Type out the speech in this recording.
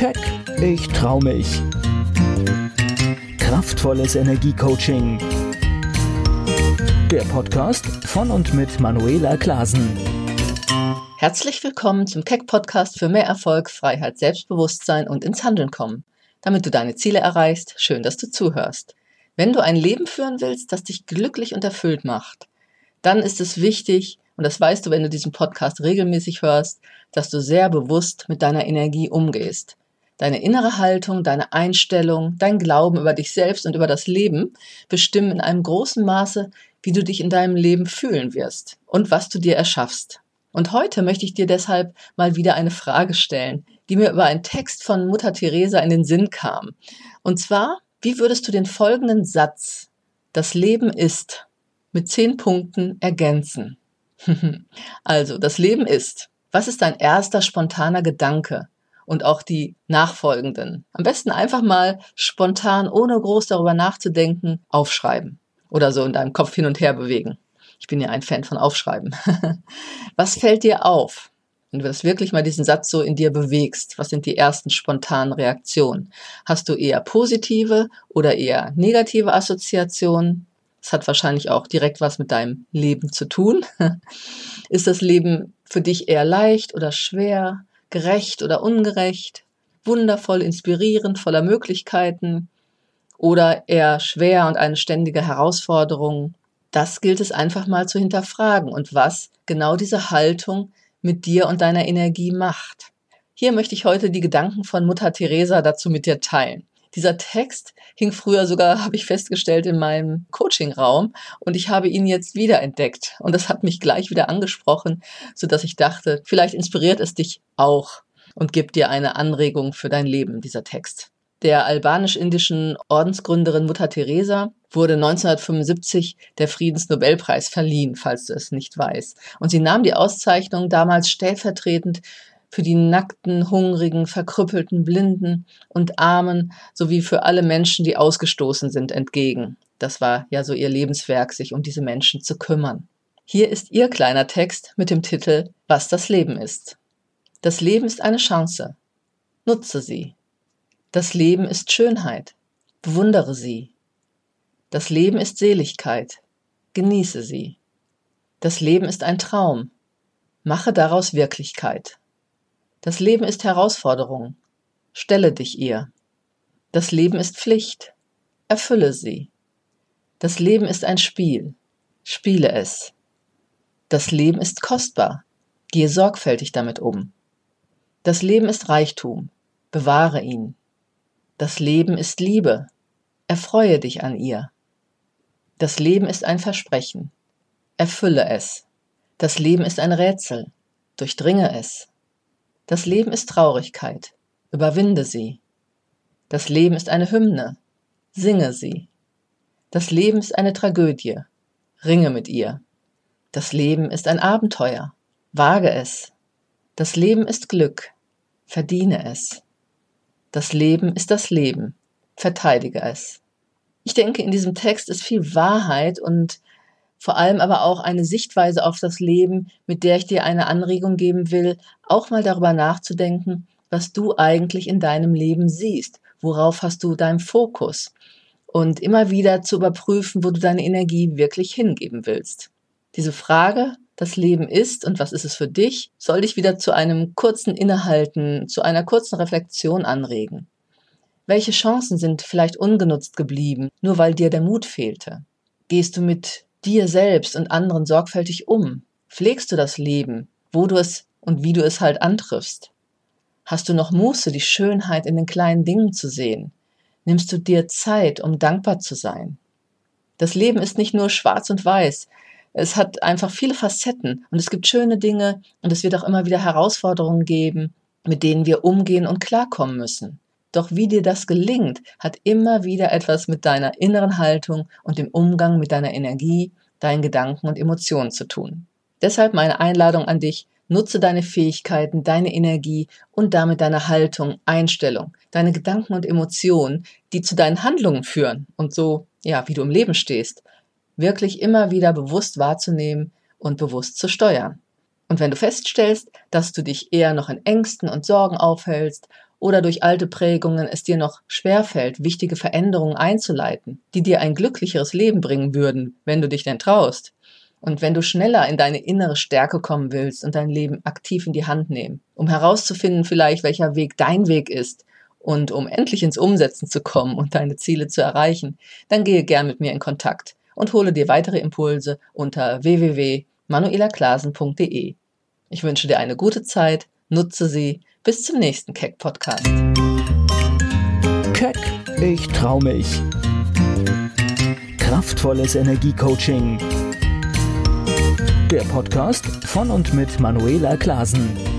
Keck, ich trau mich. Kraftvolles Energiecoaching. Der Podcast von und mit Manuela Klasen. Herzlich willkommen zum Keck Podcast für mehr Erfolg, Freiheit, Selbstbewusstsein und ins Handeln kommen. Damit du deine Ziele erreichst, schön, dass du zuhörst. Wenn du ein Leben führen willst, das dich glücklich und erfüllt macht, dann ist es wichtig, und das weißt du, wenn du diesen Podcast regelmäßig hörst, dass du sehr bewusst mit deiner Energie umgehst. Deine innere Haltung, deine Einstellung, dein Glauben über dich selbst und über das Leben bestimmen in einem großen Maße, wie du dich in deinem Leben fühlen wirst und was du dir erschaffst. Und heute möchte ich dir deshalb mal wieder eine Frage stellen, die mir über einen Text von Mutter Teresa in den Sinn kam. Und zwar, wie würdest du den folgenden Satz, das Leben ist, mit zehn Punkten ergänzen? also, das Leben ist. Was ist dein erster spontaner Gedanke? Und auch die nachfolgenden. Am besten einfach mal spontan, ohne groß darüber nachzudenken, aufschreiben. Oder so in deinem Kopf hin und her bewegen. Ich bin ja ein Fan von Aufschreiben. was fällt dir auf? Wenn du das wirklich mal diesen Satz so in dir bewegst, was sind die ersten spontanen Reaktionen? Hast du eher positive oder eher negative Assoziationen? Das hat wahrscheinlich auch direkt was mit deinem Leben zu tun. Ist das Leben für dich eher leicht oder schwer, gerecht oder ungerecht, wundervoll, inspirierend, voller Möglichkeiten oder eher schwer und eine ständige Herausforderung? Das gilt es einfach mal zu hinterfragen und was genau diese Haltung mit dir und deiner Energie macht. Hier möchte ich heute die Gedanken von Mutter Teresa dazu mit dir teilen. Dieser Text hing früher sogar, habe ich festgestellt, in meinem Coachingraum und ich habe ihn jetzt wiederentdeckt und das hat mich gleich wieder angesprochen, so dass ich dachte, vielleicht inspiriert es dich auch und gibt dir eine Anregung für dein Leben, dieser Text. Der albanisch-indischen Ordensgründerin Mutter Teresa wurde 1975 der Friedensnobelpreis verliehen, falls du es nicht weißt. Und sie nahm die Auszeichnung damals stellvertretend für die nackten, hungrigen, verkrüppelten, blinden und Armen sowie für alle Menschen, die ausgestoßen sind, entgegen. Das war ja so ihr Lebenswerk, sich um diese Menschen zu kümmern. Hier ist ihr kleiner Text mit dem Titel Was das Leben ist. Das Leben ist eine Chance. Nutze sie. Das Leben ist Schönheit. Bewundere sie. Das Leben ist Seligkeit. Genieße sie. Das Leben ist ein Traum. Mache daraus Wirklichkeit. Das Leben ist Herausforderung. Stelle dich ihr. Das Leben ist Pflicht. Erfülle sie. Das Leben ist ein Spiel. Spiele es. Das Leben ist kostbar. Gehe sorgfältig damit um. Das Leben ist Reichtum. Bewahre ihn. Das Leben ist Liebe. Erfreue dich an ihr. Das Leben ist ein Versprechen. Erfülle es. Das Leben ist ein Rätsel. Durchdringe es. Das Leben ist Traurigkeit. Überwinde sie. Das Leben ist eine Hymne. Singe sie. Das Leben ist eine Tragödie. Ringe mit ihr. Das Leben ist ein Abenteuer. Wage es. Das Leben ist Glück. Verdiene es. Das Leben ist das Leben. Verteidige es. Ich denke, in diesem Text ist viel Wahrheit und vor allem aber auch eine Sichtweise auf das Leben, mit der ich dir eine Anregung geben will, auch mal darüber nachzudenken, was du eigentlich in deinem Leben siehst. Worauf hast du deinen Fokus? Und immer wieder zu überprüfen, wo du deine Energie wirklich hingeben willst. Diese Frage, das Leben ist und was ist es für dich, soll dich wieder zu einem kurzen Innehalten, zu einer kurzen Reflexion anregen. Welche Chancen sind vielleicht ungenutzt geblieben, nur weil dir der Mut fehlte? Gehst du mit dir selbst und anderen sorgfältig um? Pflegst du das Leben, wo du es und wie du es halt antriffst? Hast du noch Muße, die Schönheit in den kleinen Dingen zu sehen? Nimmst du dir Zeit, um dankbar zu sein? Das Leben ist nicht nur schwarz und weiß. Es hat einfach viele Facetten und es gibt schöne Dinge und es wird auch immer wieder Herausforderungen geben, mit denen wir umgehen und klarkommen müssen. Doch wie dir das gelingt, hat immer wieder etwas mit deiner inneren Haltung und dem Umgang mit deiner Energie, deinen Gedanken und Emotionen zu tun. Deshalb meine Einladung an dich, nutze deine Fähigkeiten, deine Energie und damit deine Haltung, Einstellung, deine Gedanken und Emotionen, die zu deinen Handlungen führen und so, ja, wie du im Leben stehst, wirklich immer wieder bewusst wahrzunehmen und bewusst zu steuern. Und wenn du feststellst, dass du dich eher noch in Ängsten und Sorgen aufhältst oder durch alte Prägungen es dir noch schwerfällt, wichtige Veränderungen einzuleiten, die dir ein glücklicheres Leben bringen würden, wenn du dich denn traust. Und wenn du schneller in deine innere Stärke kommen willst und dein Leben aktiv in die Hand nehmen, um herauszufinden vielleicht, welcher Weg dein Weg ist und um endlich ins Umsetzen zu kommen und deine Ziele zu erreichen, dann gehe gern mit mir in Kontakt und hole dir weitere Impulse unter www.manuelaklasen.de. Ich wünsche dir eine gute Zeit, nutze sie. Bis zum nächsten Keck Podcast. Keck, ich trau mich. Kraftvolles Energiecoaching. Der Podcast von und mit Manuela Klasen.